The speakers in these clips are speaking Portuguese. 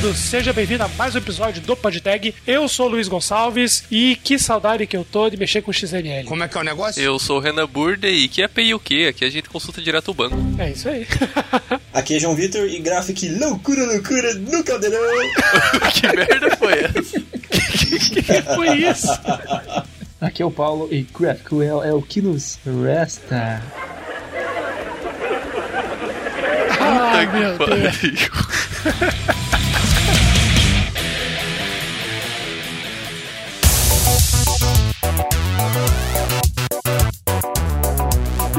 mundo, seja bem-vindo a mais um episódio do PodTag. Eu sou o Luiz Gonçalves e que saudade que eu tô de mexer com XML. Como é que é o negócio? Eu sou o Renan Burde e que é API o quê? Aqui a gente consulta direto o banco. É isso aí. Aqui é João Vitor e Graphic loucura, loucura no caldeirão. que merda foi essa? que foi isso? Aqui é o Paulo e GraphQL é o que nos resta. Puta meu que Deus.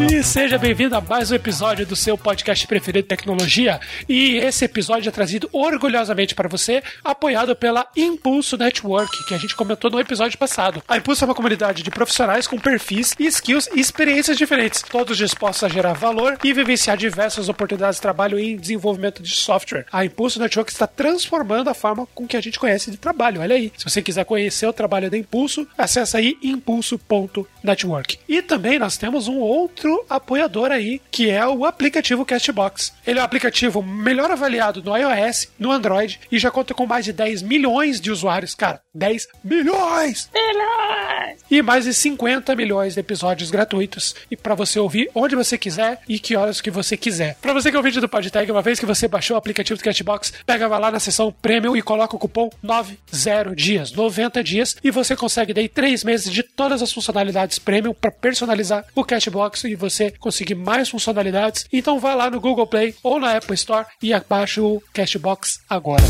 E seja bem-vindo a mais um episódio do seu podcast preferido tecnologia. E esse episódio é trazido orgulhosamente para você, apoiado pela Impulso Network, que a gente comentou no episódio passado. A Impulso é uma comunidade de profissionais com perfis, skills e experiências diferentes, todos dispostos a gerar valor e vivenciar diversas oportunidades de trabalho em desenvolvimento de software. A Impulso Network está transformando a forma com que a gente conhece de trabalho. Olha aí. Se você quiser conhecer o trabalho da Impulso, acessa aí impulso.network. E também nós temos um outro apoiador aí, que é o aplicativo Castbox. Ele é o aplicativo melhor avaliado no iOS, no Android e já conta com mais de 10 milhões de usuários. Cara, 10 milhões! Milhões! E mais de 50 milhões de episódios gratuitos. E para você ouvir onde você quiser e que horas que você quiser. Para você que é o vídeo do PodTag, uma vez que você baixou o aplicativo do Castbox, pega vai lá na seção Premium e coloca o cupom 90 dias, 90 dias, e você consegue daí 3 meses de todas as funcionalidades Premium para personalizar o Cashbox e você conseguir mais funcionalidades. Então vai lá no Google Play ou na Apple Store e abaixa o Cashbox agora.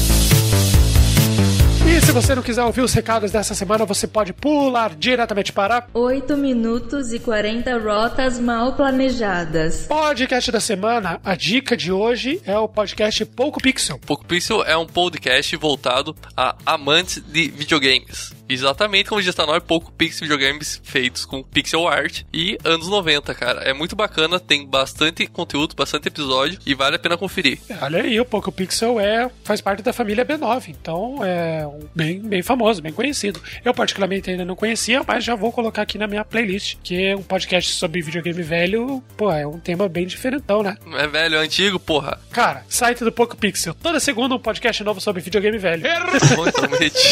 E se você não quiser ouvir os recados dessa semana, você pode pular diretamente para 8 minutos e 40 rotas mal planejadas. podcast da semana. A dica de hoje é o podcast Pouco Pixel. Poco Pixel é um podcast voltado a amantes de videogames. Exatamente como está no nome, Poco Pixel videogames feitos com pixel art e anos 90, cara. É muito bacana, tem bastante conteúdo, bastante episódio e vale a pena conferir. Olha aí, o Poco Pixel é, faz parte da família B9, então é um bem, bem famoso, bem conhecido. Eu particularmente ainda não conhecia, mas já vou colocar aqui na minha playlist, que é um podcast sobre videogame velho, pô, é um tema bem diferentão, né? É velho, é antigo, porra. Cara, site do Poco Pixel, toda segunda um podcast novo sobre videogame velho. Bom, então.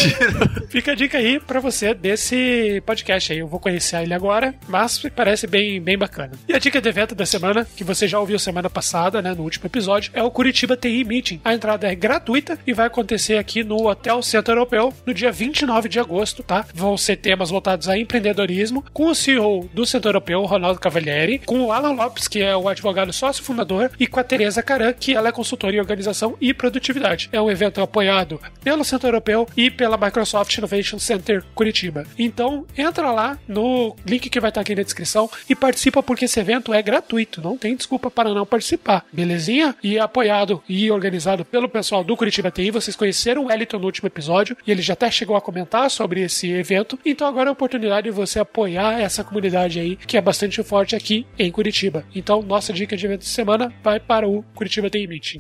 Fica a dica aí pra você desse podcast aí. Eu vou conhecer ele agora, mas parece bem, bem bacana. E a dica de evento da semana, que você já ouviu semana passada, né, no último episódio, é o Curitiba TI Meeting. A entrada é gratuita e vai acontecer aqui no Hotel Centro Europeu no dia 29 de agosto, tá? Vão ser temas voltados a empreendedorismo, com o CEO do Centro Europeu, Ronaldo Cavalieri, com o Alan Lopes, que é o advogado sócio fundador, e com a Teresa Caran, que ela é consultora em organização e produtividade. É um evento apoiado pelo Centro Europeu e pela Microsoft Innovation Center Curitiba. Então, entra lá no link que vai estar aqui na descrição e participa porque esse evento é gratuito, não tem desculpa para não participar, belezinha? E é apoiado e organizado pelo pessoal do Curitiba TI, vocês conheceram o Wellington no último episódio e ele já até chegou a comentar sobre esse evento, então agora é a oportunidade de você apoiar essa comunidade aí que é bastante forte aqui em Curitiba. Então, nossa dica de evento de semana vai para o Curitiba TI Meeting.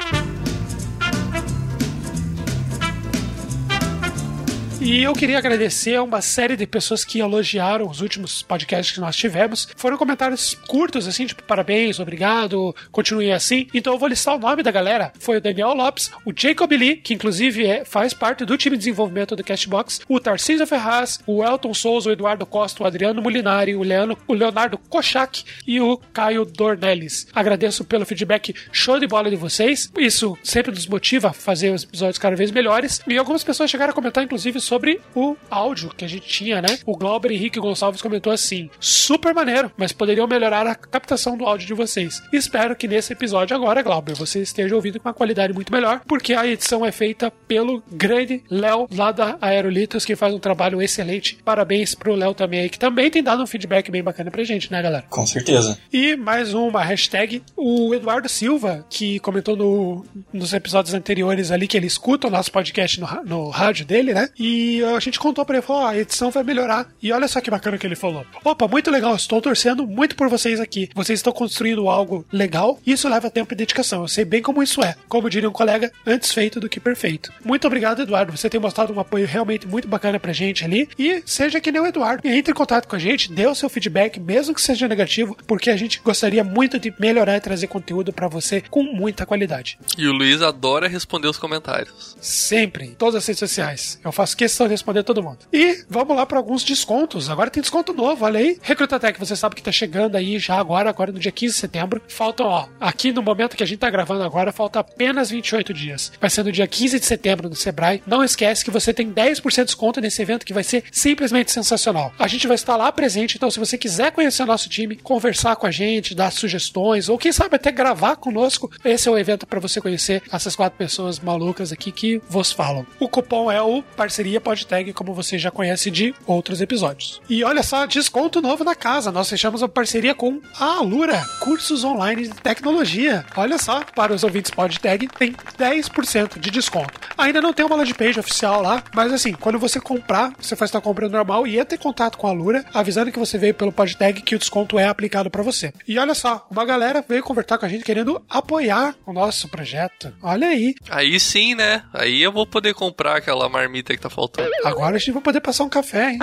E eu queria agradecer a uma série de pessoas que elogiaram os últimos podcasts que nós tivemos. Foram comentários curtos, assim, tipo, parabéns, obrigado, continue assim. Então eu vou listar o nome da galera. Foi o Daniel Lopes, o Jacob Lee, que inclusive é, faz parte do time de desenvolvimento do Castbox, o Tarcísio Ferraz, o Elton Souza, o Eduardo Costa, o Adriano Molinari, o, Leano, o Leonardo Kochak e o Caio Dornelles. Agradeço pelo feedback show de bola de vocês. Isso sempre nos motiva a fazer os episódios cada vez melhores. E algumas pessoas chegaram a comentar, inclusive, sobre o áudio que a gente tinha, né? O Glauber Henrique Gonçalves comentou assim: super maneiro, mas poderiam melhorar a captação do áudio de vocês. Espero que nesse episódio agora, Glauber, você esteja ouvindo com uma qualidade muito melhor, porque a edição é feita pelo grande Léo lá da Aerolitos, que faz um trabalho excelente. Parabéns pro Léo também aí, que também tem dado um feedback bem bacana pra gente, né, galera? Com certeza. E mais uma hashtag, o Eduardo Silva, que comentou no- nos episódios anteriores ali que ele escuta o nosso podcast no, no rádio dele, né? E E a gente contou pra ele, falou, ó, a edição vai melhorar. E olha só que bacana que ele falou. Opa, muito legal, estou torcendo muito por vocês aqui. Vocês estão construindo algo legal e isso leva tempo e dedicação. Eu sei bem como isso é. Como diria um colega, antes feito do que perfeito. Muito obrigado, Eduardo. Você tem mostrado um apoio realmente muito bacana pra gente ali. E seja que nem o Eduardo. Entre em contato com a gente, dê o seu feedback, mesmo que seja negativo, porque a gente gostaria muito de melhorar e trazer conteúdo pra você com muita qualidade. E o Luiz adora responder os comentários. Sempre, em todas as redes sociais. Eu faço questão de responder todo mundo. E vamos lá para alguns descontos. Agora tem desconto novo, olha aí. Recrutatec, você sabe que tá chegando aí já agora, agora no dia 15 de setembro. Faltam, ó, aqui no momento que a gente tá gravando agora, falta apenas 28 dias. Vai ser no dia 15 de setembro no Sebrae. Não esquece que você tem 10% de desconto nesse evento que vai ser simplesmente sensacional. A gente vai estar lá presente, então se você quiser conhecer o nosso time, conversar com a gente, dar sugestões, ou quem sabe até gravar conosco, esse é o evento para você conhecer essas quatro pessoas malucas aqui que vos falam. O cupom é o Parceria Podtag, como você já conhece de outros episódios. E olha só, desconto novo na casa. Nós fechamos a parceria com a Alura, cursos online de tecnologia. Olha só, para os ouvintes Podtag tem 10% de desconto. Ainda não tem uma landing page oficial lá, mas assim, quando você comprar, você faz sua compra normal e entra em contato com a Alura, avisando que você veio pelo Podtag que o desconto é aplicado para você. E olha só, uma galera veio conversar com a gente querendo apoiar o nosso projeto. Olha aí. Aí sim, né? Aí eu vou poder comprar aquela marmita que tá faltando. Agora a gente vai poder passar um café, hein?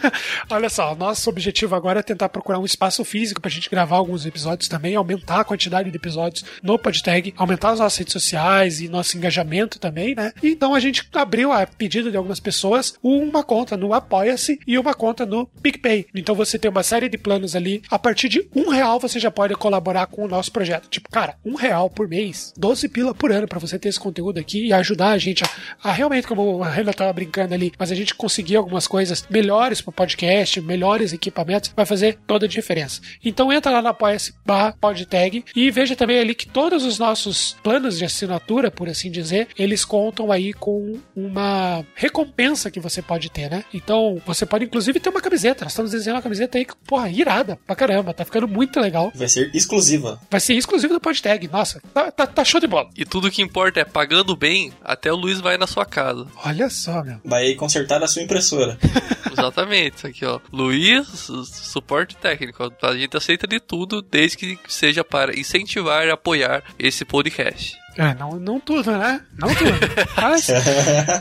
Olha só, nosso objetivo agora é tentar procurar um espaço físico pra gente gravar alguns episódios também, aumentar a quantidade de episódios no PodTag, aumentar as nossas redes sociais e nosso engajamento também, né? Então a gente abriu a pedido de algumas pessoas uma conta no Apoia-se e uma conta no PicPay. Então você tem uma série de planos ali. A partir de um real você já pode colaborar com o nosso projeto. Tipo, cara, um real por mês, 12 pila por ano para você ter esse conteúdo aqui e ajudar a gente a, a realmente, como a Renan tava brincando ali, mas a gente conseguir algumas coisas melhores pro podcast, melhores equipamentos, vai fazer toda a diferença. Então entra lá no apoia-se barra podtag e veja também ali que todos os nossos planos de assinatura, por assim dizer, eles contam aí com uma recompensa que você pode ter, né? Então você pode inclusive ter uma camiseta. Nós estamos desenhando uma camiseta aí, porra, irada pra caramba, tá ficando muito legal. Vai ser exclusiva. Vai ser exclusivo do podtag. Nossa, tá, tá, tá show de bola. E tudo que importa é pagando bem, até o Luiz vai na sua casa. Olha só, meu. Vai consertar a sua impressora. Exatamente, isso aqui ó. Luiz, su- suporte técnico. A gente aceita de tudo, desde que seja para incentivar e apoiar esse podcast. É, não, não tudo, né? Não tudo. Mas,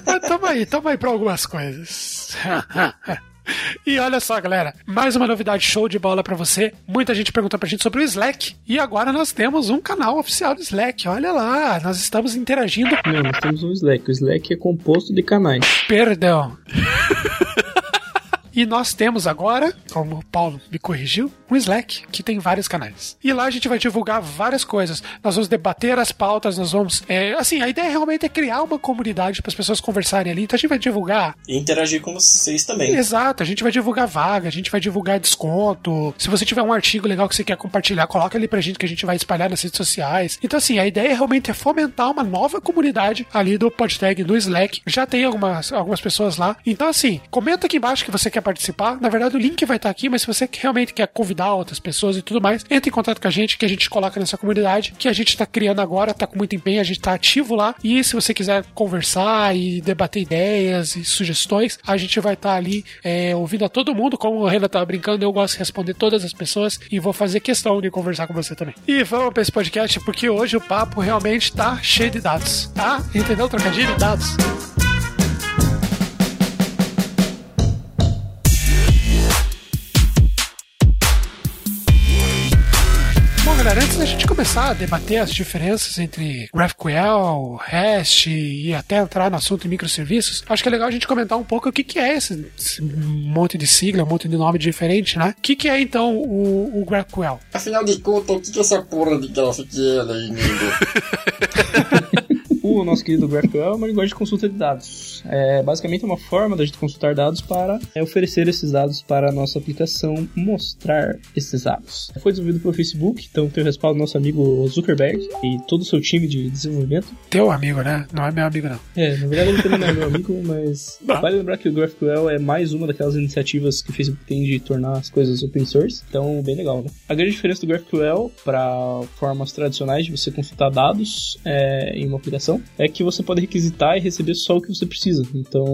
mas tamo aí, tamo aí pra algumas coisas. E olha só, galera, mais uma novidade show de bola pra você. Muita gente perguntou pra gente sobre o Slack. E agora nós temos um canal oficial do Slack. Olha lá, nós estamos interagindo. Não, nós temos um Slack. O Slack é composto de canais. Perdão. E nós temos agora, como o Paulo me corrigiu, um Slack que tem vários canais. E lá a gente vai divulgar várias coisas. Nós vamos debater as pautas, nós vamos. é, assim, a ideia realmente é criar uma comunidade para as pessoas conversarem ali. Então a gente vai divulgar. E interagir com vocês também. Exato, a gente vai divulgar vaga, a gente vai divulgar desconto. Se você tiver um artigo legal que você quer compartilhar, coloca ali pra gente que a gente vai espalhar nas redes sociais. Então, assim, a ideia realmente é fomentar uma nova comunidade ali do Podtag no Slack. Já tem algumas, algumas pessoas lá. Então, assim, comenta aqui embaixo que você quer participar. Na verdade, o link vai estar aqui, mas se você realmente quer convidar outras pessoas e tudo mais, entre em contato com a gente, que a gente coloca nessa comunidade, que a gente tá criando agora, tá com muito empenho, a gente tá ativo lá. E se você quiser conversar e debater ideias e sugestões, a gente vai estar ali é, ouvindo a todo mundo. Como o Renan tava brincando, eu gosto de responder todas as pessoas e vou fazer questão de conversar com você também. E vamos pra esse podcast, porque hoje o papo realmente tá cheio de dados, tá? Entendeu? Trocadilho? Dados. Da gente começar a debater as diferenças entre GraphQL, REST e até entrar no assunto de microserviços, acho que é legal a gente comentar um pouco o que, que é esse, esse monte de sigla, um monte de nome diferente, né? O que, que é então o, o GraphQL? Afinal de contas, o que que é essa porra de GraphQL aí, nego? Nosso querido GraphQL é uma linguagem de consulta de dados. É basicamente uma forma da gente consultar dados para é, oferecer esses dados para a nossa aplicação mostrar esses dados. Foi desenvolvido pelo Facebook, então tem o respaldo do nosso amigo Zuckerberg e todo o seu time de desenvolvimento. Teu amigo, né? Não é meu amigo, não. É, na verdade ele também não é meu amigo, mas Não. vale lembrar que o GraphQL é mais uma daquelas iniciativas que o Facebook tem de tornar as coisas open source, então bem legal, né? A grande diferença do GraphQL para formas tradicionais de você consultar dados é, em uma aplicação é que você pode requisitar e receber só o que você precisa. Então,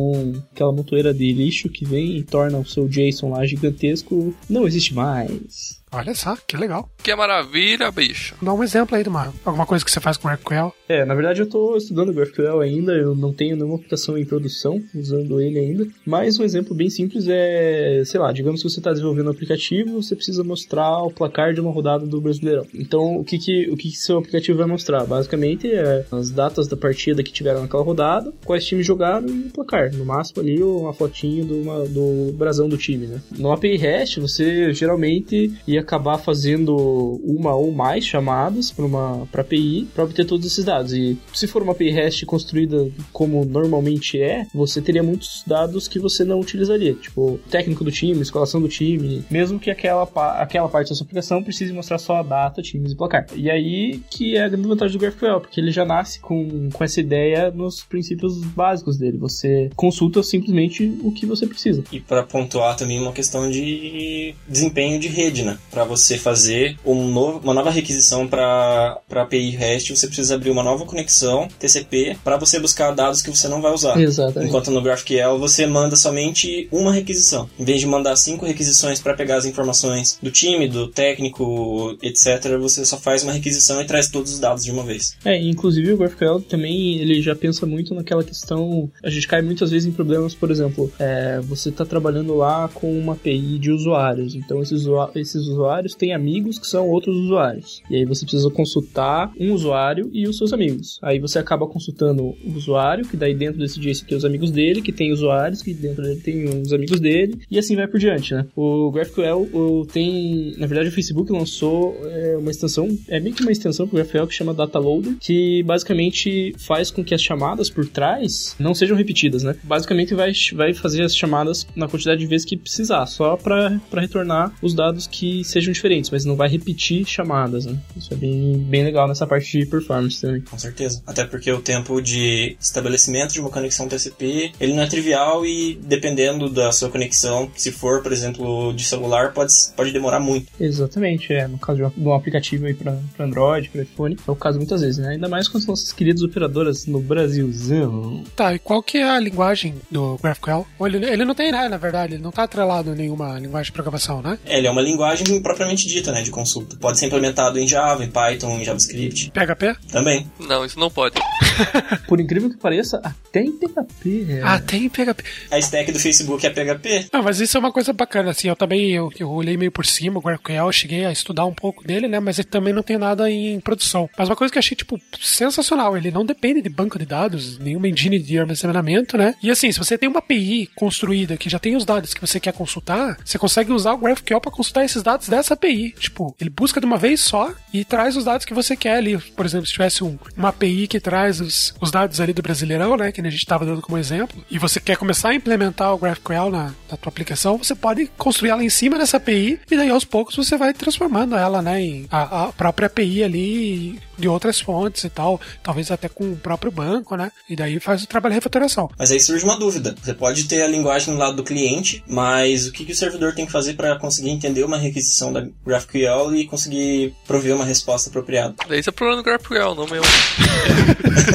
aquela montoeira de lixo que vem e torna o seu JSON lá gigantesco não existe mais. Olha só, que legal. Que maravilha, bicho. Dá um exemplo aí de uma, alguma coisa que você faz com o GraphQL. É, na verdade eu tô estudando GraphQL ainda, eu não tenho nenhuma aplicação em produção usando ele ainda, mas um exemplo bem simples é, sei lá, digamos que você está desenvolvendo um aplicativo, você precisa mostrar o placar de uma rodada do Brasileirão. Então, o que que, o que, que seu aplicativo vai mostrar? Basicamente é as datas da partida que tiveram naquela rodada, quais times jogaram e o placar. No máximo ali uma fotinho do, uma, do brasão do time, né? No API REST, você geralmente ia acabar fazendo uma ou mais chamadas para uma pra API para obter todos esses dados. E se for uma API REST construída como normalmente é, você teria muitos dados que você não utilizaria, tipo técnico do time, escalação do time, mesmo que aquela, aquela parte da sua aplicação precise mostrar só a data, times e placar. E aí que é a grande vantagem do GraphQL, porque ele já nasce com, com essa ideia nos princípios básicos dele. Você consulta simplesmente o que você precisa. E para pontuar também uma questão de desempenho de rede, né? Para você fazer um novo, uma nova requisição para API REST, você precisa abrir uma nova conexão TCP para você buscar dados que você não vai usar. Exatamente. Enquanto no GraphQL você manda somente uma requisição. Em vez de mandar cinco requisições para pegar as informações do time, do técnico, etc., você só faz uma requisição e traz todos os dados de uma vez. É, inclusive o GraphQL também ele já pensa muito naquela questão. A gente cai muitas vezes em problemas, por exemplo, é, você está trabalhando lá com uma API de usuários, então esses, esses usuários têm amigos que são outros usuários. E aí você precisa consultar um usuário e os seus amigos. Aí você acaba consultando o usuário, que daí dentro desse JSON tem os amigos dele, que tem usuários, que dentro dele tem os amigos dele, e assim vai por diante, né? O GraphQL o, tem, na verdade, o Facebook lançou é, uma extensão, é meio que uma extensão pro GraphQL que chama Data Loader, que basicamente faz com que as chamadas por trás não sejam repetidas, né? Basicamente vai, vai fazer as chamadas na quantidade de vezes que precisar, só para retornar os dados que sejam diferentes, mas não vai repetir chamadas, né? Isso é bem, bem legal nessa parte de performance também. Com certeza. Até porque o tempo de estabelecimento de uma conexão TCP, ele não é trivial e dependendo da sua conexão, se for, por exemplo, de celular, pode, pode demorar muito. Exatamente, é. No caso de um aplicativo aí para Android, para iPhone, é o caso muitas vezes, né? Ainda mais com as nossas queridas operadoras no Brasilzão. Tá, e qual que é a linguagem do GraphQL? Ele, ele não tem, né, na verdade, ele não tá atrelado a nenhuma linguagem de programação, né? É, ele é uma linguagem propriamente dita, né, de consulta. Pode ser implementado em Java, em Python, em JavaScript. PHP? Também. Não, isso não pode. Por incrível que pareça, até em PHP. É. Ah, tem PHP. A stack do Facebook é PHP. Não, mas isso é uma coisa bacana, assim, eu também, eu, eu olhei meio por cima, o GraphQL, cheguei a estudar um pouco dele, né, mas ele também não tem nada em produção. Mas uma coisa que eu achei, tipo, sensacional, ele não depende de banco de dados, nenhuma engine de armazenamento, né, e assim, se você tem uma API construída que já tem os dados que você quer consultar, você consegue usar o GraphQL para consultar esses dados dessa API. Tipo, ele busca de uma vez só e traz os dados que você quer ali. Por exemplo, se tivesse um, uma API que traz os, os dados ali do Brasileirão, né, que a gente estava dando como exemplo, e você quer começar a implementar o GraphQL na, na tua aplicação, você pode construir ela em cima dessa API e daí aos poucos você vai transformando ela, né, em a, a própria API ali de outras fontes e tal, talvez até com o próprio banco, né? E daí faz o trabalho de refatoração. Mas aí surge uma dúvida. Você pode ter a linguagem do lado do cliente, mas o que, que o servidor tem que fazer para conseguir entender uma requisição da GraphQL e conseguir prover uma resposta apropriada? Daí você é problema do GraphQL, não meu.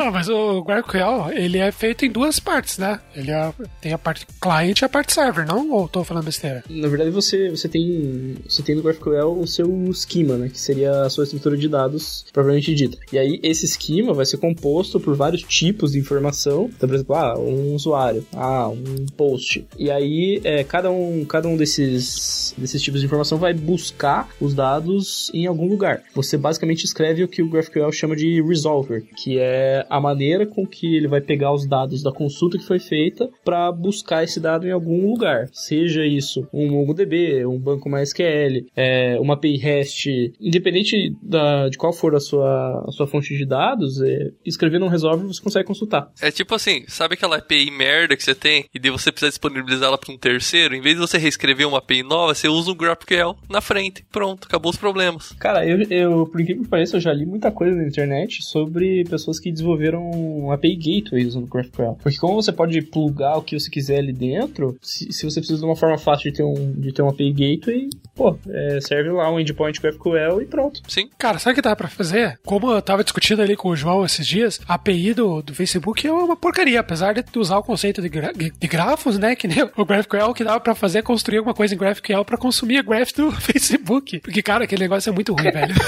Não, mas o GraphQL, ele é feito em duas partes, né? Ele é, tem a parte client e a parte server, não? Ou tô falando besteira? Na verdade, você, você tem você tem no GraphQL o seu esquema, né? Que seria a sua estrutura de dados propriamente dita. E aí, esse esquema vai ser composto por vários tipos de informação. Então, por exemplo, ah, um usuário, ah, um post. E aí, é, cada um, cada um desses, desses tipos de informação vai buscar os dados em algum lugar. Você basicamente escreve o que o GraphQL chama de resolver, que é a maneira com que ele vai pegar os dados da consulta que foi feita para buscar esse dado em algum lugar. Seja isso um MongoDB, um banco MySQL, é, uma API REST, independente da, de qual for a sua, a sua fonte de dados, é, escrevendo um resolve você consegue consultar. É tipo assim, sabe aquela API merda que você tem e daí você precisa disponibilizá-la para um terceiro? Em vez de você reescrever uma API nova, você usa o GraphQL na frente. Pronto, acabou os problemas. Cara, eu, eu por incrível que pareça, eu já li muita coisa na internet sobre pessoas que desenvolveram um API Gateway usando GraphQL. Porque como você pode plugar o que você quiser ali dentro, se, se você precisa de uma forma fácil de ter um, de ter um API Gateway, Pô, é, serve lá um endpoint GraphQL e pronto. Sim. Cara, sabe o que dá pra fazer? Como eu tava discutindo ali com o João esses dias, a API do, do Facebook é uma porcaria, apesar de usar o conceito de, gra- de grafos, né? Que nem o GraphQL, o que dava pra fazer é construir alguma coisa em GraphQL pra consumir a graph do Facebook. Porque, cara, aquele negócio é muito ruim, velho.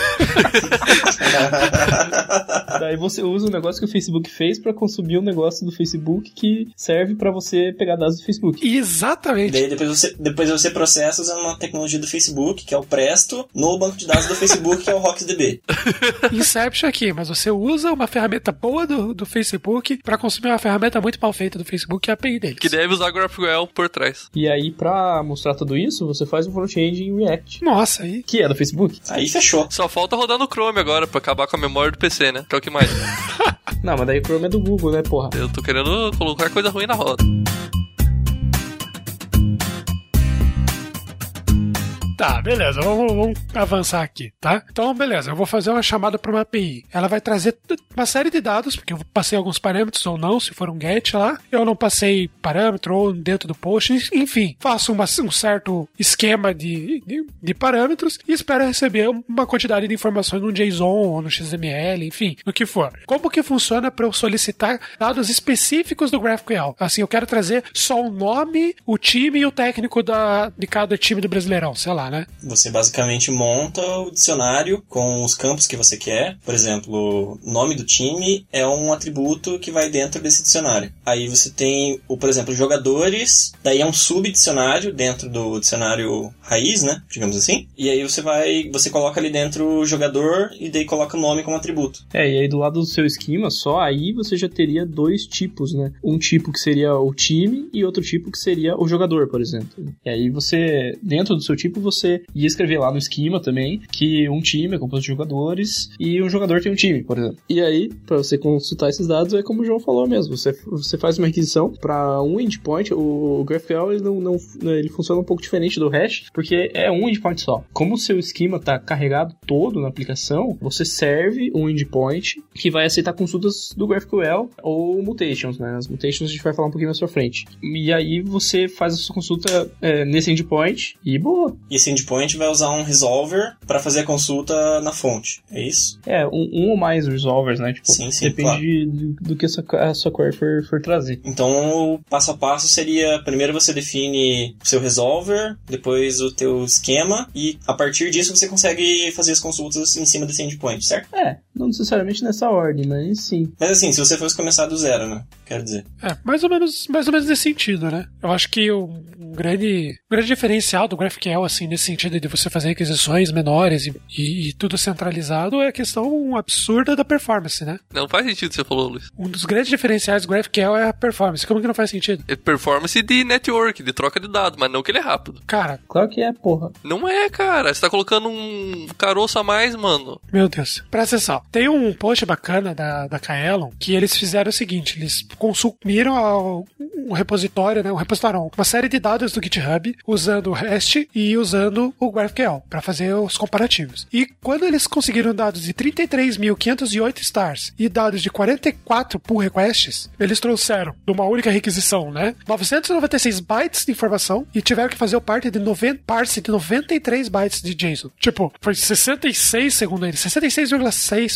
Daí você usa o negócio que o Facebook fez pra consumir um negócio do Facebook que serve pra você pegar dados do Facebook. E Exatamente. daí depois você, depois você processa usando uma tecnologia do Facebook, que é o Presto, no banco de dados do Facebook, que é o RocksDB. Inception aqui, mas você usa uma ferramenta boa do, do Facebook pra consumir uma ferramenta muito mal feita do Facebook, que é a API deles. Que deve usar GraphQL por trás. E aí, pra mostrar tudo isso, você faz um front-end em React. Nossa, aí. Que é do Facebook. Aí fechou. Só falta rodar no Chrome agora pra acabar com a memória do PC, né? Que é o que mais. Não, mas daí o Chrome é do Google, né, porra? Eu tô querendo colocar coisa ruim na roda. Tá, beleza, vamos, vamos avançar aqui, tá? Então, beleza, eu vou fazer uma chamada para uma API. Ela vai trazer uma série de dados, porque eu passei alguns parâmetros ou não, se for um get lá. Eu não passei parâmetro ou dentro do post, enfim, faço uma- um certo esquema de, de, de parâmetros e espero receber uma quantidade de informações no JSON ou no XML, enfim, no que for. Como que funciona para eu solicitar dados específicos do GraphQL? Assim, eu quero trazer só o nome, o time e o técnico da, de cada time do Brasileirão, sei lá, né? Você basicamente monta o dicionário com os campos que você quer. Por exemplo, o nome do time é um atributo que vai dentro desse dicionário. Aí você tem, o, por exemplo, jogadores, daí é um subdicionário dentro do dicionário raiz, né? Digamos assim. E aí você vai, você coloca ali dentro o jogador e daí coloca o nome como atributo. É, e aí do lado do seu esquema, só aí você já teria dois tipos, né? Um tipo que seria o time e outro tipo que seria o jogador, por exemplo. E aí você, dentro do seu tipo, você ia escrever lá no esquema também que um time é composto de jogadores e um jogador tem um time, por exemplo. E aí, para você consultar esses dados, é como o João falou mesmo. Você, você faz uma requisição para um endpoint. O, GraphQL ele não, não, ele funciona um pouco diferente do Hash, porque é um endpoint só. Como o seu esquema está carregado todo na aplicação, você serve um endpoint que vai aceitar consultas do GraphQL ou mutations, né? As mutations a gente vai falar um pouquinho mais pra frente. E aí você faz a sua consulta é, nesse endpoint e boa. E esse endpoint vai usar um resolver para fazer a consulta na fonte. É isso? É, um, um ou mais resolvers, né? Tipo, Sim, sim, depende do, do que a sua, a sua query for, for trazer. Então, o passo a passo seria: primeiro você define o seu resolver, depois o teu esquema, e a partir disso você consegue fazer as consultas em cima desse endpoint, certo? É, não necessariamente nessa ordem, mas sim. Mas assim, se você fosse começar do zero, né? Quero dizer. É, mais ou menos, mais ou menos nesse sentido, né? Eu acho que o um grande, um grande diferencial do GraphQL, assim, nesse sentido de você fazer requisições menores e, e, e tudo centralizado, é a questão absurda da performance, né? Não faz sentido o que você falou, Luiz. Um dos grandes diferenciais do GraphQL é a performance. Como que não faz sentido? É performance de network, de troca de dados, mas não que ele é rápido. Cara, Claro que é, porra. Não é, cara. Você tá colocando um caroço a mais, mano. Meu Deus. Presta atenção. Tem um post bacana da, da Kaelon que eles fizeram o seguinte: eles consumiram um repositório, né? Um repositório, uma série de dados do GitHub usando o REST e usando o GraphQL para fazer os comparativos. E quando eles conseguiram dados de 33.508 stars e dados de 44 pull requests, eles trouxeram de uma única requisição, né? 996 bytes de informação e tiveram que fazer o parte de 90, parse de 93 bytes de JSON. Tipo, foi 66, segundo eles, 66,6%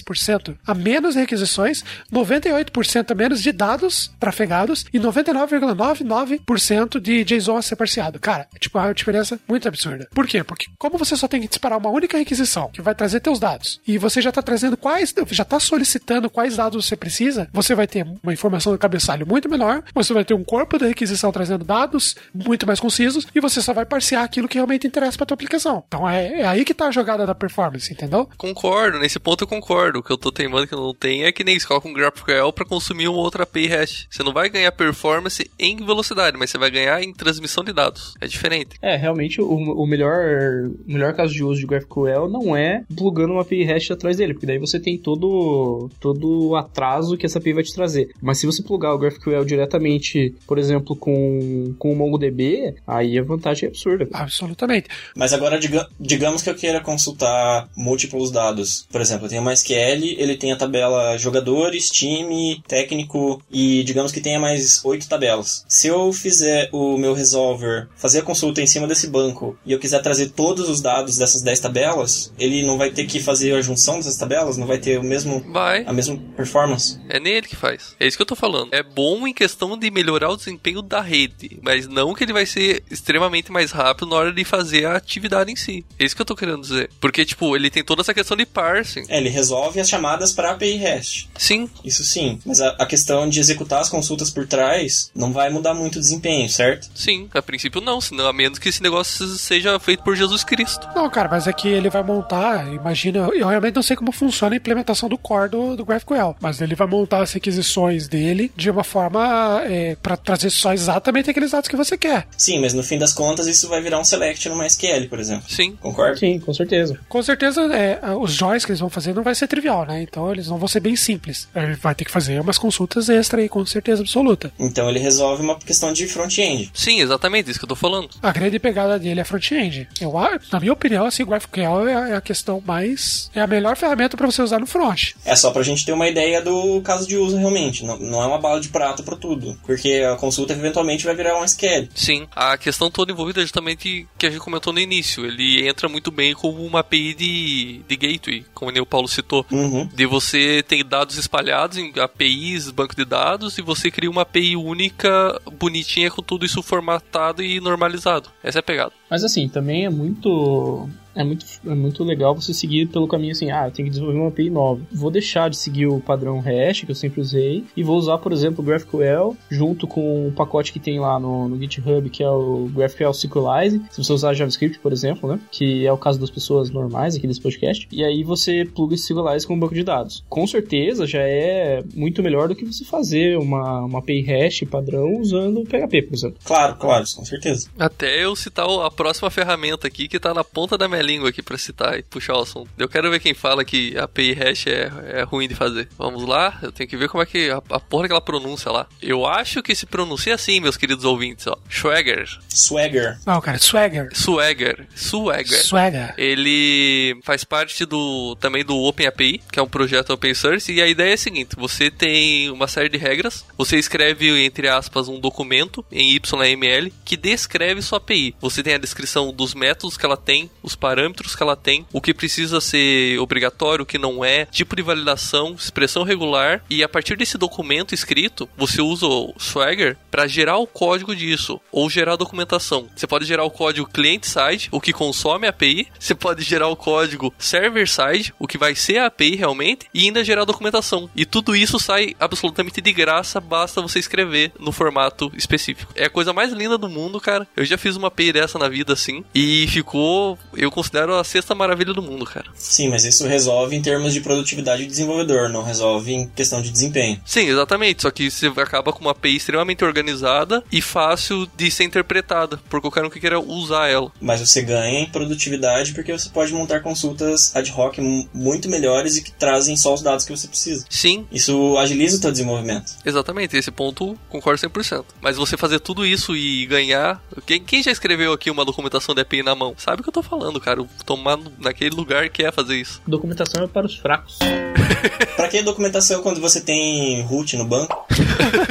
a menos requisições, 98% a menos de dados trafegados e 99,99% de JSON a ser parseado. Cara, é tipo uma diferença muito absurda. Por quê? Porque como você só tem que disparar uma única requisição que vai trazer teus dados e você já está trazendo quais, já está solicitando quais dados você precisa, você vai ter uma informação do cabeçalho muito menor, você vai ter um corpo da requisição trazendo dados muito mais concisos e você só vai parsear aquilo que realmente interessa para tua aplicação. Então é, é aí que tá a jogada da performance, entendeu? Concordo, nesse ponto eu concordo. O que eu tô teimando que não tem é que nem você coloca um GraphQL pra consumir uma outra API REST. Você não vai ganhar performance em velocidade, mas você vai ganhar em transmissão de dados. É diferente. É, realmente o, o melhor, o melhor caso de uso de GraphQL não é plugando uma API REST atrás dele, porque daí você tem todo, todo o atraso que essa API vai te trazer. Mas se você plugar o GraphQL diretamente, por exemplo, com, com o MongoDB, aí a vantagem é absurda. Absolutamente. Mas agora, diga- digamos que eu queira consultar múltiplos dados. Por exemplo, eu tenho uma SQL Ele tem a tabela jogadores, time, técnico e digamos que tenha mais oito tabelas. Se eu fizer o meu resolver fazer a consulta em cima desse banco e eu quiser trazer todos os dados dessas 10 tabelas, ele não vai ter que fazer a junção dessas tabelas, não vai ter o mesmo Vai. a mesma performance. É nem ele que faz. É isso que eu tô falando. É bom em questão de melhorar o desempenho da rede, mas não que ele vai ser extremamente mais rápido na hora de fazer a atividade em si. É isso que eu tô querendo dizer. Porque, tipo, ele tem toda essa questão de parsing. É, ele resolve as chamadas para API REST. Sim, Isso sim, mas a, a questão de executar as consultas por trás não vai mudar muito o desempenho, certo? sim. A princípio não, senão a menos que esse negócio seja feito por Jesus Cristo. Não, cara, mas é que ele vai montar, imagina, eu realmente não sei como funciona a implementação do core do, do GraphQL, mas ele vai montar as requisições dele de uma forma é, para trazer só exatamente aqueles dados que você quer. Sim, mas no fim das contas isso vai virar um select no MySQL, por exemplo. Sim. Concorda? Sim, com certeza. Com certeza, é, os joins que eles vão fazer não vai ser trivial, né? Então eles não vão ser bem simples. Ele vai ter que fazer umas consultas extra aí, com certeza absoluta. Então ele resolve uma questão de front-end. Sim, exatamente, isso que eu tô falando. A grande pegada dele é front-end. Eu, na minha opinião, assim, o GraphQL é a, é questão mais. é a melhor ferramenta para você usar no front. É só pra gente ter uma ideia do caso de uso realmente. Não, não é uma bala de prata pra tudo. Porque a consulta eventualmente vai virar um SQL. Sim, a questão toda envolvida é justamente que a gente comentou no início. Ele entra muito bem como uma API de, de gateway, como o Paulo citou. Uhum. De você ter dados espalhados em APIs, banco de dados, e você cria uma API única, bonitinha, com tudo isso formatado e normalizado. Essa é a pegada. Mas assim, também é muito. É muito, é muito legal você seguir pelo caminho assim, ah, eu tenho que desenvolver uma API nova. Vou deixar de seguir o padrão REST, que eu sempre usei, e vou usar, por exemplo, o GraphQL, junto com o pacote que tem lá no, no GitHub, que é o GraphQL Sequelize, se você usar JavaScript, por exemplo, né, que é o caso das pessoas normais aqui desse podcast, e aí você pluga esse Sequelize com um banco de dados. Com certeza já é muito melhor do que você fazer uma, uma API REST padrão usando o PHP, por exemplo. Claro, claro, com certeza. Até eu citar a próxima ferramenta aqui que tá na ponta da minha língua aqui pra citar e puxar o assunto. Eu quero ver quem fala que a API hash é, é ruim de fazer. Vamos lá, eu tenho que ver como é que a, a porra daquela pronúncia lá. Eu acho que se pronuncia assim, meus queridos ouvintes, ó. Swagger. Swagger. Não, cara, Swagger. Swagger. Swagger. Swagger. Ele faz parte do também do OpenAPI, que é um projeto open source, e a ideia é a seguinte: você tem uma série de regras, você escreve entre aspas um documento em YML que descreve sua API. Você tem a descrição dos métodos que ela tem, os parâmetros que ela tem, o que precisa ser obrigatório, o que não é, tipo de validação, expressão regular, e a partir desse documento escrito, você usa o Swagger para gerar o código disso ou gerar a documentação. Você pode gerar o código client-side, o que consome a API, você pode gerar o código server-side, o que vai ser a API realmente, e ainda gerar a documentação. E tudo isso sai absolutamente de graça, basta você escrever no formato específico. É a coisa mais linda do mundo, cara. Eu já fiz uma API dessa na vida assim, e ficou, eu considero a sexta maravilha do mundo, cara. Sim, mas isso resolve em termos de produtividade do desenvolvedor, não resolve em questão de desempenho. Sim, exatamente. Só que você acaba com uma API extremamente organizada e fácil de ser interpretada por qualquer um que queira usar ela. Mas você ganha em produtividade porque você pode montar consultas ad hoc mu- muito melhores e que trazem só os dados que você precisa. Sim, Isso agiliza o teu desenvolvimento. exatamente. Esse ponto concordo 100%. Mas você fazer tudo isso e ganhar. Quem, quem já escreveu aqui uma documentação de API na mão? Sabe o que eu tô falando, cara. Tomar naquele lugar que é fazer isso. Documentação é para os fracos. Pra que documentação quando você tem root no banco?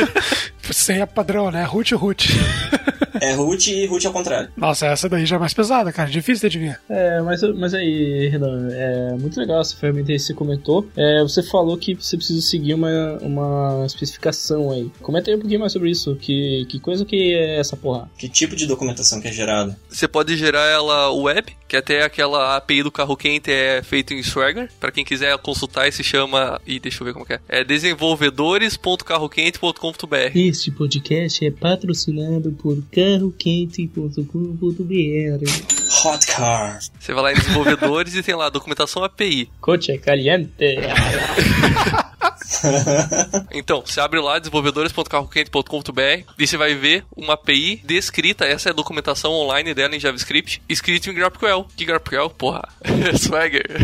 Senha padrão, né? Root root. É root e root ao contrário. Nossa, essa daí já é mais pesada, cara. Difícil de adivinhar. É, mas, mas aí, Renan, é muito legal essa ferramenta aí que você comentou. É, você falou que você precisa seguir uma, uma especificação aí. Comenta aí um pouquinho mais sobre isso. Que, que coisa que é essa porra? Que tipo de documentação que é gerada? Você pode gerar ela web, que até aquela API do carro quente é feito em Swagger. Pra quem quiser consultar, se chama. Ih, deixa eu ver como que é. É desenvolvedores.carroquente.com.br. Este podcast é patrocinado por carroquente.com.br. Hot car. Você vai lá em desenvolvedores e tem lá documentação API. Coche caliente. Então, você abre lá desenvolvedores.carroquente.com.br e você vai ver uma API descrita, essa é a documentação online dela em JavaScript, escrito em GraphQL. Que GraphQL? Porra, Swagger.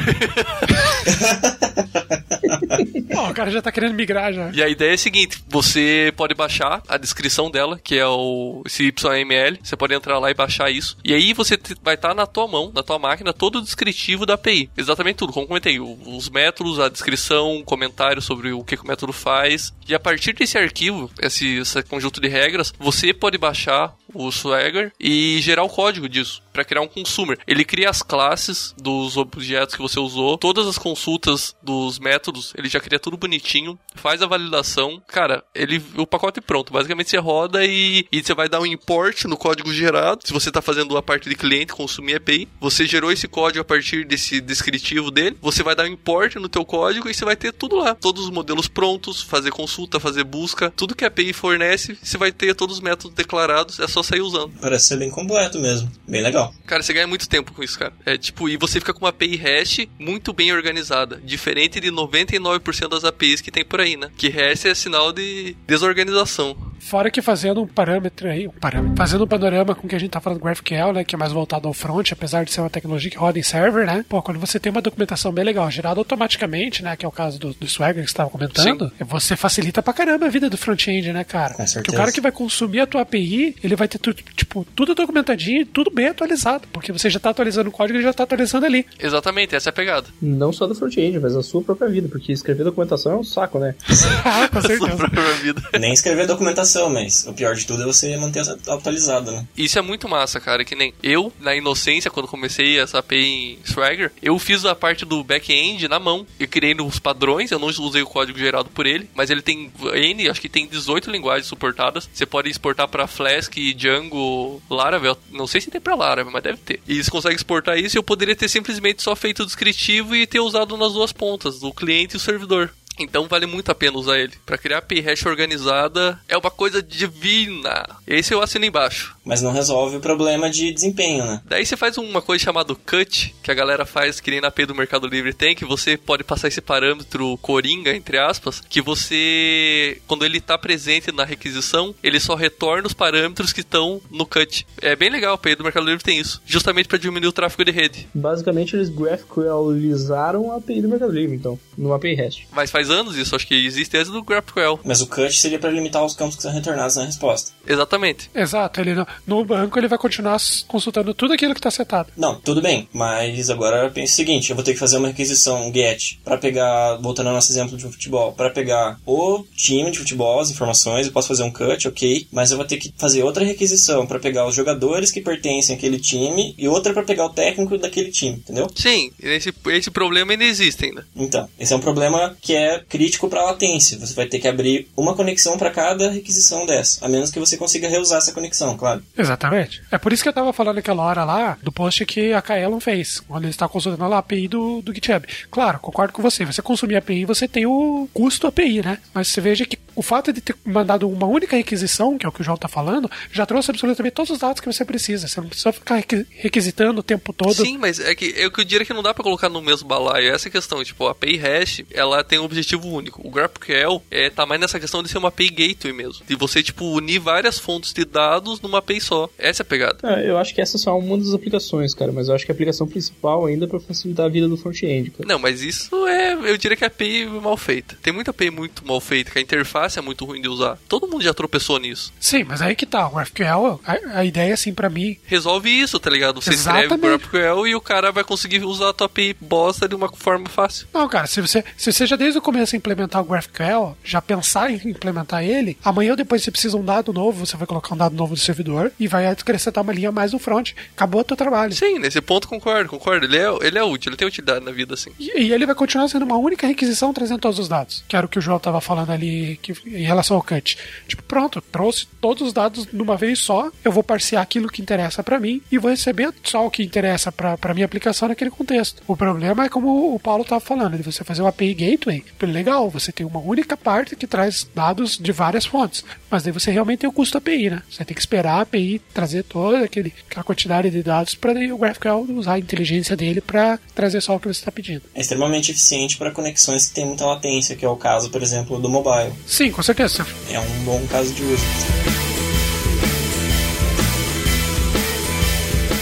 Ó, o cara já tá querendo migrar já. E a ideia é a seguinte: você pode baixar a descrição dela, que é o esse YML. Você pode entrar lá e baixar isso. E aí você vai estar na tua mão, na tua máquina, todo o descritivo da API. Exatamente tudo, como comentei, os métodos, a descrição, um comentário sobre o que, o método faz. E a partir desse arquivo, esse, esse conjunto de regras, você pode baixar o Swagger e gerar o código disso para criar um consumer. Ele cria as classes dos objetos que você usou, todas as consultas dos métodos, ele já cria tudo bonitinho, faz a validação. Cara, ele o pacote é pronto. Basicamente você roda e, e você vai dar um import no código gerado. Se você está fazendo a parte de cliente, consumir API, você gerou esse código a partir desse descritivo dele, você vai dar um import no teu código e você vai ter tudo lá. Todos os modelos prontos, fazer consulta, fazer busca, tudo que a API fornece, você vai ter todos os métodos declarados, é só sair usando. Parece ser bem completo mesmo. Bem legal. Cara, você ganha muito tempo com isso, cara. É tipo, e você fica com uma API hash muito bem organizada. Diferente de 99% das APIs que tem por aí, né? Que hash é sinal de desorganização. Fora que fazendo um parâmetro aí, um parâmetro, fazendo um panorama com o que a gente tá falando do GraphQL, né, que é mais voltado ao front, apesar de ser uma tecnologia que roda em server, né? Pô, quando você tem uma documentação bem legal, gerada automaticamente, né, que é o caso do, do Swagger que você tava comentando, você facilita pra caramba a vida do front-end, né, cara? Com Porque o certeza. cara que vai consumir a tua API, ele vai ter tudo, tipo, tudo documentadinho, e tudo bem atualizado, porque você já tá atualizando o código e já tá atualizando ali. Exatamente, essa é a pegada. Não só do front-end, mas da sua própria vida, porque escrever documentação é um saco, né? ah, com Sua certeza. própria vida. Nem escrever documentação, mas o pior de tudo é você manter atualizado, né? Isso é muito massa, cara. Que nem eu, na inocência, quando comecei essa API em Swagger, eu fiz a parte do back-end na mão. Eu criei os padrões, eu não usei o código gerado por ele, mas ele tem N, acho que tem 18 linguagens suportadas. Você pode exportar pra Flask, Django, Laravel. Não sei se tem pra Laravel, mas deve ter. E você consegue exportar isso eu poderia ter simplesmente só feito o descritivo e ter usado nas duas pontas, o cliente e o servidor. Então vale muito a pena usar ele. Pra criar API hash organizada é uma coisa divina. Esse eu assino embaixo. Mas não resolve o problema de desempenho, né? Daí você faz uma coisa chamada cut, que a galera faz que nem na API do Mercado Livre tem, que você pode passar esse parâmetro coringa, entre aspas, que você, quando ele está presente na requisição, ele só retorna os parâmetros que estão no cut. É bem legal, a API do Mercado Livre tem isso, justamente para diminuir o tráfego de rede. Basicamente, eles GraphQLizaram a API do Mercado Livre, então, numa API REST. Mas faz anos isso, acho que existe desde do GraphQL. Mas o cut seria para limitar os campos que são retornados na resposta. Exatamente. Exato, ele no, no banco ele vai continuar consultando tudo aquilo que tá setado. Não, tudo bem, mas agora pensa o seguinte, eu vou ter que fazer uma requisição get para pegar, voltando ao nosso exemplo de futebol, para pegar o time de futebol, as informações, eu posso fazer um cut, ok, mas eu vou ter que fazer outra requisição para pegar os jogadores que pertencem àquele time e outra para pegar o técnico daquele time, entendeu? Sim, esse, esse problema ainda existe ainda. Então, esse é um problema que é crítico para a latência. Você vai ter que abrir uma conexão para cada requisição dessa, a menos que você consiga reusar essa conexão, claro. Exatamente. É por isso que eu tava falando aquela hora lá do post que a Kaelon fez, quando ele está consultando a API do, do GitHub. Claro, concordo com você. Você consumir a API, você tem o custo API, né? Mas você veja que o fato de ter mandado uma única requisição, que é o que o João tá falando, já trouxe absolutamente todos os dados que você precisa. Você não precisa ficar requi- requisitando o tempo todo. Sim, mas é que eu que eu diria que não dá pra colocar no mesmo balaio. Essa é questão, tipo, a API hash, ela tem um objetivo único. O GraphQL é, tá mais nessa questão de ser uma API gateway mesmo. De você, tipo, unir várias fontes de dados numa API só. Essa é a pegada. Ah, eu acho que essa é só uma das aplicações, cara, mas eu acho que a aplicação principal ainda é pra facilitar a vida do front-end, cara. Não, mas isso é, eu diria que é API mal feita. Tem muita API muito mal feita, que a interface é muito ruim de usar. Todo mundo já tropeçou nisso. Sim, mas aí que tá. O GraphQL, a, a ideia, assim, pra mim, Resolve isso, tá ligado? Você escreve Exatamente. GraphQL e o cara vai conseguir usar a tua API bosta de uma forma fácil. Não, cara, se você, se você já desde o começo implementar o GraphQL, já pensar em implementar ele, amanhã ou depois você precisa um dado novo, você vai colocar um dado novo no servidor e vai acrescentar uma linha mais no front. Acabou o teu trabalho. Sim, nesse ponto concordo, concordo. Ele é, ele é útil, ele tem utilidade na vida, assim. E, e ele vai continuar sendo uma única requisição trazendo todos os dados. Que era o que o João tava falando ali que, em relação ao cut. Tipo, pronto, trouxe todos os dados de uma vez só, eu vou parsear aquilo que interessa pra mim e vou receber só o que interessa pra pra minha aplicação naquele contexto. O problema é como o Paulo tava falando, de você fazer uma API gateway. Legal, você tem uma única parte que traz dados de várias fontes, mas daí você realmente tem o custo API, né? Você tem que esperar a API trazer toda aquele, aquela quantidade de dados para o GraphQL usar a inteligência dele para trazer só o que você está pedindo. É extremamente eficiente para conexões que têm muita latência, que é o caso, por exemplo, do mobile. Sim, com certeza. É um bom caso de uso.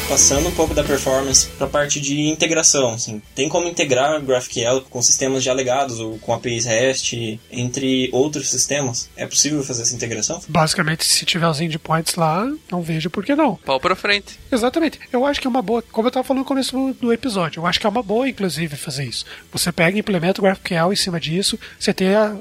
Passando um pouco da performance para a parte de integração, assim. Tem como integrar GraphQL com sistemas já legados ou com APIs REST entre outros sistemas? É possível fazer essa integração? Basicamente, se tiver os endpoints lá, não vejo por que não. Pau pra frente. Exatamente. Eu acho que é uma boa, como eu tava falando no começo do- episódio, eu acho que é uma boa, inclusive, fazer isso. Você pega e implementa o GraphQL em cima disso, você tem a,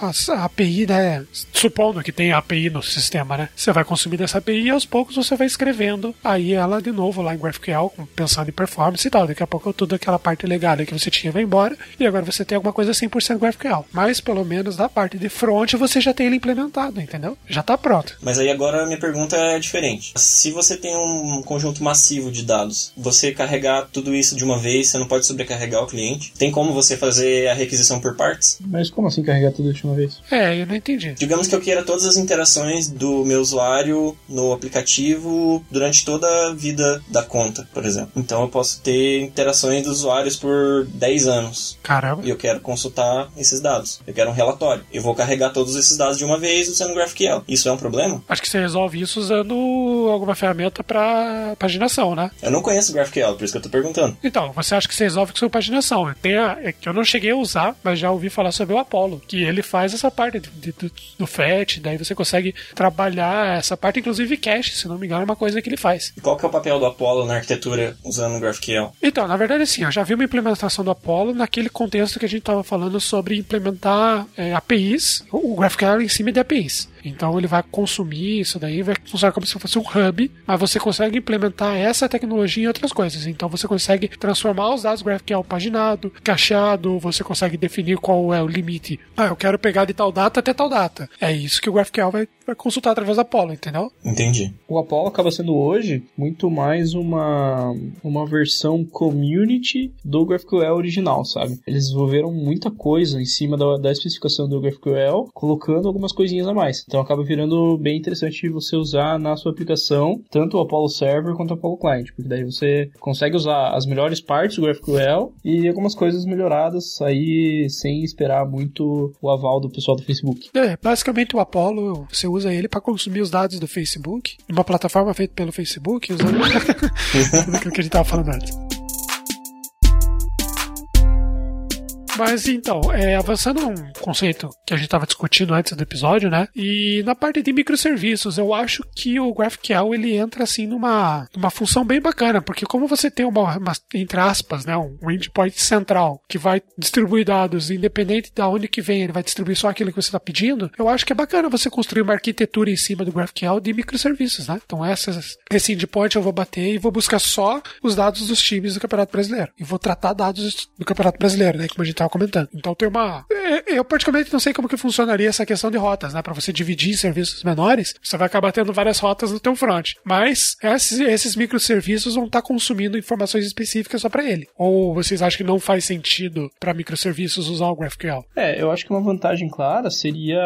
a- a API, né? Supondo que tem a API no sistema, né? Você vai consumindo essa API e aos poucos você vai escrevendo aí ela de novo lá em GraphQL, pensando em performance e tal. Daqui a pouco toda aquela parte legada que você tinha vai embora e agora você tem alguma coisa 100% GraphQL. Mas pelo menos da parte de front você já tem ele implementado, entendeu? Já tá pronto. Mas aí agora a minha pergunta é diferente. Se você tem um conjunto massivo de dados, você carregar tudo isso de uma vez, você não pode sobrecarregar o cliente. Tem como você fazer a requisição por partes? Mas como assim carregar tudo de uma vez? É, eu não entendi. Digamos que eu queira todas as interações do meu usuário no aplicativo durante toda a vida da conta, por exemplo. Então eu posso ter interações dos usuários por 10 anos. Caramba. E eu quero consultar esses dados. Eu quero um relatório. Eu vou carregar todos esses dados de uma vez usando GraphQL. Isso é um problema? Acho que você resolve isso usando alguma ferramenta para paginação, né? Eu não conheço GraphQL, por isso que eu tô perguntando. Então, você acha que você resolve com sua paginação. Tem a, é que eu não cheguei a usar, mas já ouvi falar sobre o Apollo, que ele faz essa parte de- de- do, do FET, daí você consegue trabalhar essa parte, inclusive cache, se não me engano, é uma coisa que ele faz. E qual que é o papel do Apollo na arquitetura usando GraphQL? Então, na verdade, assim, eu já vi uma implementação do Apollo naquele contexto que a gente estava falando sobre implementar é, APIs, o o GraphQL em cima de APIs. Então ele vai consumir isso daí, vai funcionar como se fosse um hub, mas você consegue implementar essa tecnologia em outras coisas. Então você consegue transformar os dados GraphQL paginado, cacheado, você consegue definir qual é o limite. Ah, eu quero pegar de tal data até tal data. É isso que o GraphQL vai, vai consultar através do Apollo, entendeu? Entendi. O Apollo acaba sendo hoje muito mais uma, uma versão community do GraphQL original, sabe? Eles desenvolveram muita coisa em cima da, da especificação do GraphQL, colocando algumas coisinhas a mais. Então acaba virando bem interessante você usar na sua aplicação tanto o Apollo Server quanto o Apollo Client, porque daí você consegue usar as melhores partes do GraphQL e algumas coisas melhoradas aí sem esperar muito o aval do pessoal do Facebook. É, basicamente o Apollo, você usa ele para consumir os dados do Facebook, numa plataforma feita pelo Facebook, usando aquilo que a gente tava falando antes. Mas então, é, avançando um conceito que a gente estava discutindo antes do episódio, né? E na parte de microserviços, eu acho que o GraphQL ele entra assim numa, numa função bem bacana, porque como você tem uma, uma entre aspas, né, um endpoint central que vai distribuir dados independente de onde que vem, ele vai distribuir só aquilo que você está pedindo. Eu acho que é bacana você construir uma arquitetura em cima do GraphQL de microserviços, né? Então essas, esse endpoint eu vou bater e vou buscar só os dados dos times do Campeonato Brasileiro e vou tratar dados do Campeonato Brasileiro, né? Como a gente comentando. Então tem uma, é, eu particularmente não sei como que funcionaria essa questão de rotas, né? Para você dividir em serviços menores, você vai acabar tendo várias rotas no teu front. Mas esses, esses microserviços vão estar consumindo informações específicas só para ele. Ou vocês acham que não faz sentido para microserviços usar o GraphQL? É, eu acho que uma vantagem clara seria,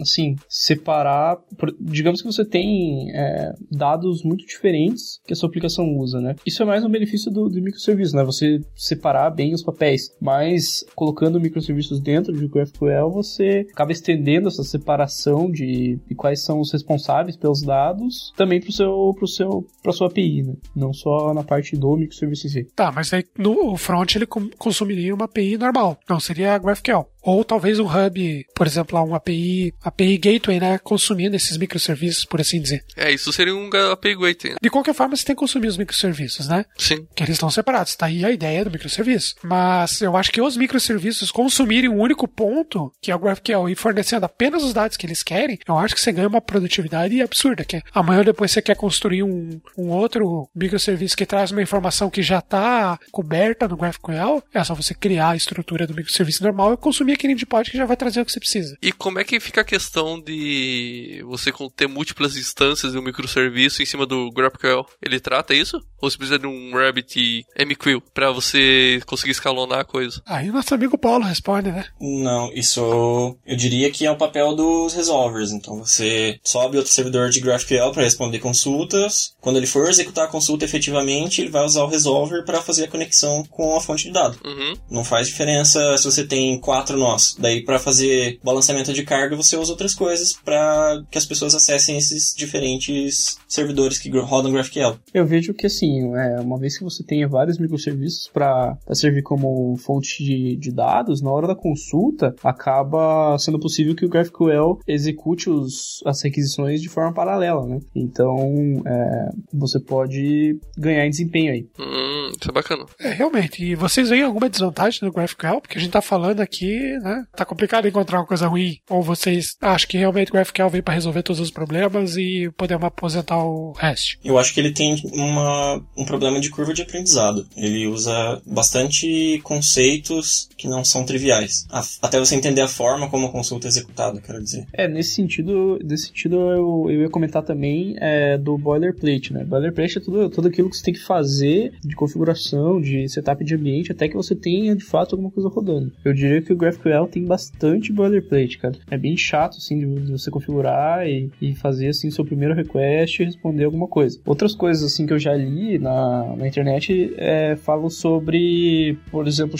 assim, separar. digamos que você tem é, dados muito diferentes que a sua aplicação usa, né? Isso é mais um benefício do, do microserviço, né? Você separar bem os papéis. Mas colocando microserviços dentro de GraphQL, você acaba estendendo essa separação de, de quais são os responsáveis pelos dados também para seu, pro seu, pra sua API, né? Não só na parte do microserviço em si. Tá, mas aí no front ele consumiria uma API normal. Não seria a GraphQL. Ou talvez um hub, por exemplo, lá, um API, API gateway, né? Consumindo esses microserviços, por assim dizer. É, isso seria um API Gateway. né? De qualquer forma, você tem que consumir os microserviços, né? Sim. que eles estão separados. Tá aí a ideia do microserviço. Mas eu acho que os microserviços consumirem um único ponto, que é o GraphQL, e fornecendo apenas os dados que eles querem, eu acho que você ganha uma produtividade absurda. Que é, amanhã depois você quer construir um, um outro microserviço que traz uma informação que já está coberta no GraphQL, é só você criar a estrutura do microserviço normal e consumir aquele endpoint que já vai trazer o que você precisa. E como é que fica a questão de você ter múltiplas instâncias de um microserviço em cima do GraphQL? Ele trata isso? Ou você precisa de um Rabbit MQL pra você conseguir escalonar a coisa? Aí nosso amigo Paulo responde, né? Não, isso eu diria que é o papel dos resolvers. Então você sobe outro servidor de GraphQL para responder consultas. Quando ele for executar a consulta efetivamente, ele vai usar o resolver para fazer a conexão com a fonte de dados. Uhum. Não faz diferença se você tem quatro nosso. Daí, para fazer balanceamento de carga, você usa outras coisas para que as pessoas acessem esses diferentes servidores que rodam GraphQL. Eu vejo que, assim, é, uma vez que você tenha vários microserviços para servir como fonte de, de dados, na hora da consulta, acaba sendo possível que o GraphQL execute os, as requisições de forma paralela, né? Então, é, você pode ganhar em desempenho aí. Hum, isso é bacana. É, realmente. E vocês veem alguma desvantagem no GraphQL? Porque a gente tá falando aqui, né? Tá complicado encontrar uma coisa ruim. Ou vocês acham que realmente o GraphQL veio para resolver todos os problemas e podemos aposentar o REST? Eu acho que ele tem uma, um problema de curva de aprendizado. Ele usa bastante conceitos que não são triviais. Até você entender a forma como a consulta é executada, quero dizer. É, nesse sentido, nesse sentido eu, eu ia comentar também é, do boilerplate, né? Boilerplate é tudo, tudo aquilo que você tem que fazer de configuração, de setup de ambiente, até que você tenha de fato alguma coisa rodando. Eu diria que o GraphQL tem bastante boilerplate, cara. É bem chato, assim, de, de você configurar e, e fazer, assim, seu primeiro request e responder alguma coisa. Outras coisas, assim, que eu já li na, na internet é, falam sobre, por exemplo,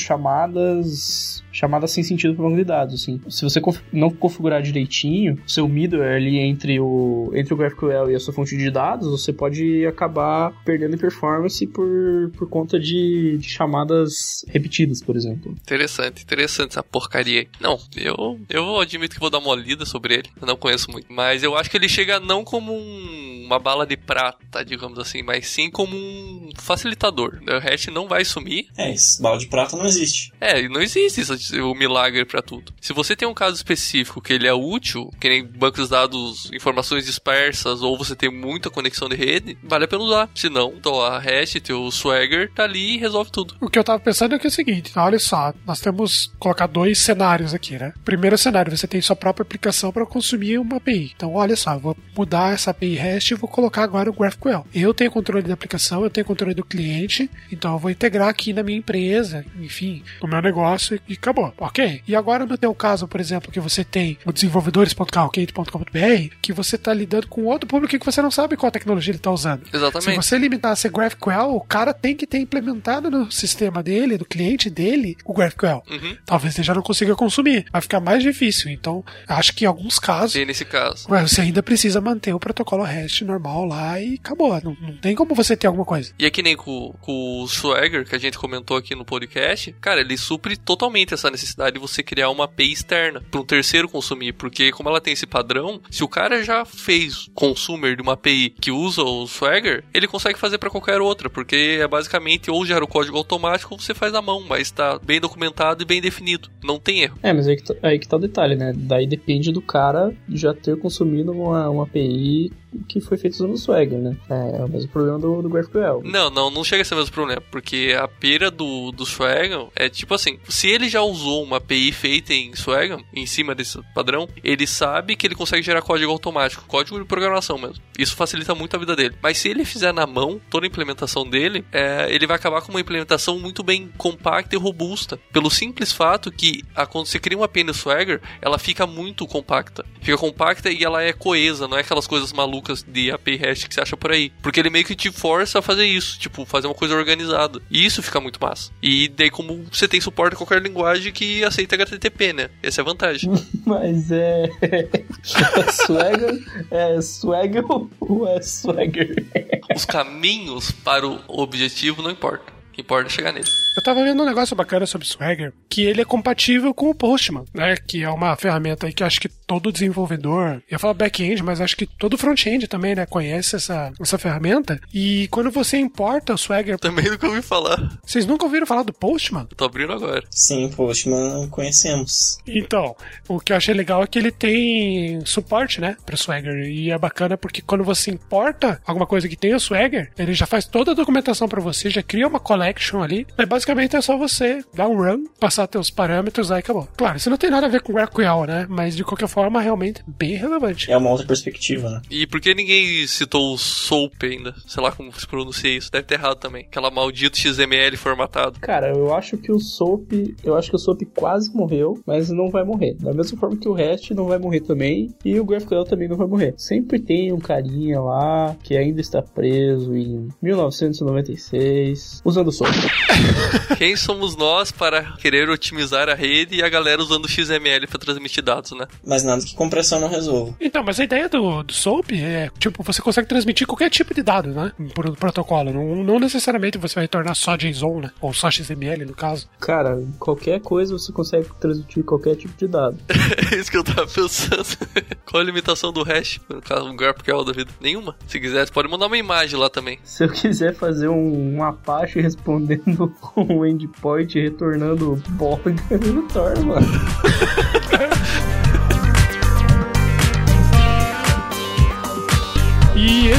chamadas chamadas sem sentido para banco de dados, assim. Se você conf não configurar direitinho, o seu middleware ali entre o, entre o GraphQL e a sua fonte de dados, você pode acabar perdendo performance por, por conta de, de chamadas repetidas, por exemplo. Interessante, interessante essa porcaria aí. Não, eu, eu admito que vou dar uma lida sobre ele. Eu não conheço muito. Mas eu acho que ele chega não como um, uma bala de prata, digamos assim, mas sim como um facilitador. O REST não vai sumir. É, esse bala de prata não existe. É, não existe isso, o milagre para tudo. Se você tem um caso específico que ele é útil, que nem bancos de dados, informações dispersas, ou você tem muita conexão de rede, vale a pena usar. Se não, então a REST, teu Swagger, tá ali e resolve tudo. O que eu tava pensando é que é o seguinte, olha só, nós temos colocar dois cenários aqui, né? Primeiro cenário, você tem sua própria aplicação para consumir uma API. Então, olha só, eu vou mudar essa API REST e vou colocar agora o GraphQL. Eu tenho controle da aplicação, eu tenho controle do cliente, então eu vou integrar aqui na minha empresa, enfim, no meu negócio e acabou. Ok? E agora no teu caso, por exemplo, que você tem o desenvolvedores.calcate.com.br, que você está lidando com outro público que você não sabe qual tecnologia ele está usando. Exatamente. Se você limitar a ser GraphQL, o cara tem que ter implementado no sistema dele, do cliente dele, o GraphQL. Uhum. Talvez ele já não consiga consumir. Vai ficar mais difícil. Então, acho que em alguns casos, E nesse caso. você ainda precisa manter o protocolo REST normal lá e acabou. Não, não tem como você ter alguma coisa. E é que nem com, com o Swagger, que a gente comentou aqui no podcast, cara, ele supre totalmente essa necessidade de você criar uma API externa para um terceiro consumir, porque como ela tem esse padrão, se o cara já fez consumer de uma API que usa o Swagger, ele consegue fazer para qualquer outra, porque é basicamente ou gera o código automático ou você faz na mão, mas está bem documentado e bem definido, não tem erro. É, mas aí que, tá, aí que tá o detalhe, né? Daí depende do cara já ter consumido uma, uma API que foi feita usando o Swagger, né? É, é o mesmo problema do, do GraphQL. Não, não, não chega a ser o mesmo problema, porque a pira do, do Swagger é tipo assim, se ele já usou uma API feita em Swagger, em cima desse padrão, ele sabe que ele consegue gerar código automático, código de programação mesmo. Isso facilita muito a vida dele. Mas se ele fizer na mão toda a implementação dele, é, ele vai acabar com uma implementação muito bem compacta e robusta, pelo simples fato que a, quando você cria uma API no Swagger, ela fica muito compacta. Fica compacta e ela é coesa, não é aquelas coisas malucas de API REST que você acha por aí. Porque ele meio que te força a fazer isso, tipo, fazer uma coisa organizada. E isso fica muito massa. E daí, como você tem suporte a qualquer linguagem que aceita HTTP, né? Essa é a vantagem. Mas é. é Swagger. É Swagger ou é Swagger? Os caminhos para o objetivo não importam. O que importa é chegar nele. Eu tava vendo um negócio bacana sobre Swagger, que ele é compatível com o Postman, né? Que é uma ferramenta aí que acho que todo desenvolvedor, eu falo back-end, mas acho que todo front-end também, né, conhece essa, essa ferramenta. E quando você importa o Swagger, Também nunca ouvi falar. vocês nunca ouviram falar do Postman? Eu tô abrindo agora. Sim, Postman conhecemos. Então, o que eu achei legal é que ele tem suporte, né, para Swagger. E é bacana porque quando você importa alguma coisa que tem o Swagger, ele já faz toda a documentação para você, já cria uma collection ali. Mas basicamente é só você dar um run, passar teus parâmetros, aí acabou. Claro, isso não tem nada a ver com GraphQL, né? Mas de qualquer forma, realmente bem relevante. É uma outra perspectiva, né? E por que ninguém citou o SOAP ainda? Sei lá como se pronuncia isso. Deve ter errado também. Aquela maldito XML formatado. Cara, eu acho que o Soap. Eu acho que o Soap quase morreu, mas não vai morrer. Da mesma forma que o REST não vai morrer também. E o GraphQL também não vai morrer. Sempre tem um carinha lá que ainda está preso em 1996 usando o Soap. Quem somos nós para querer otimizar a rede e a galera usando XML para transmitir dados, né? Mas nada que compressão não resolva. Então, mas a ideia do, do SOAP é, tipo, você consegue transmitir qualquer tipo de dado, né? Por um protocolo. Não, não necessariamente você vai retornar só JSON, né? Ou só XML, no caso. Cara, qualquer coisa você consegue transmitir qualquer tipo de dado. é isso que eu tava pensando. Qual a limitação do hash? No caso, um GraphQL da vida? Nenhuma. Se quiser, você pode mandar uma imagem lá também. Se eu quiser fazer um, um Apache respondendo um endpoint retornando Borg, eu retorno, mano.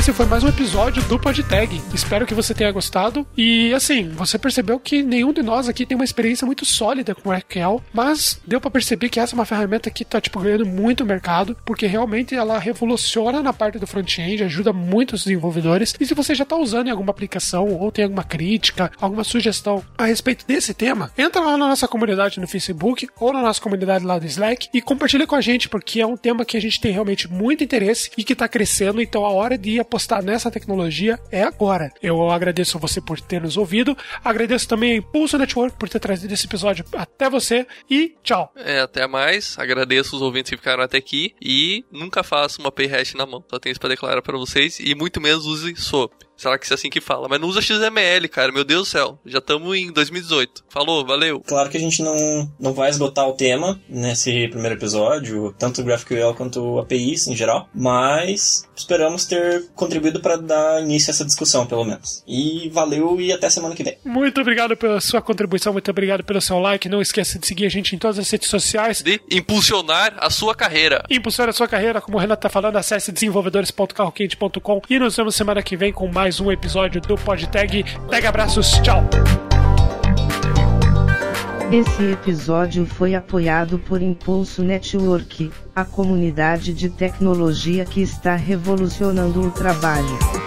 Esse foi mais um episódio do PodTag. Espero que você tenha gostado. E assim, você percebeu que nenhum de nós aqui tem uma experiência muito sólida com o SQL, mas deu para perceber que essa é uma ferramenta que tá tipo ganhando muito mercado, porque realmente ela revoluciona na parte do front-end, ajuda muito os desenvolvedores. E se você já tá usando em alguma aplicação ou tem alguma crítica, alguma sugestão a respeito desse tema, entra lá na nossa comunidade no Facebook ou na nossa comunidade lá do Slack e compartilha com a gente, porque é um tema que a gente tem realmente muito interesse e que tá crescendo, então a hora de apostar nessa tecnologia é agora. Eu agradeço você por ter nos ouvido, agradeço também a Impulso Network por ter trazido esse episódio até você e tchau. É, até mais. Agradeço os ouvintes que ficaram até aqui e nunca faça uma pay hash na mão. Só tenho isso pra declarar para vocês e muito menos use SOAP. Será que é assim que fala? Mas não usa XML, cara. Meu Deus do céu. Já estamos em 2018. Falou, valeu. Claro que a gente não, não vai esgotar o tema nesse primeiro episódio, tanto o GraphQL quanto APIs em geral, mas esperamos ter contribuído para dar início a essa discussão, pelo menos. E valeu e até semana que vem. Muito obrigado pela sua contribuição, muito obrigado pelo seu like. Não esqueça de seguir a gente em todas as redes sociais. De impulsionar a sua carreira. Impulsionar a sua carreira, como o Renato tá falando, acesse desenvolvedores.carroquente.com e nos vemos semana que vem com mais um episódio do PodTag. Tag abraços, tchau! Esse episódio foi apoiado por Impulso Network, a comunidade de tecnologia que está revolucionando o trabalho.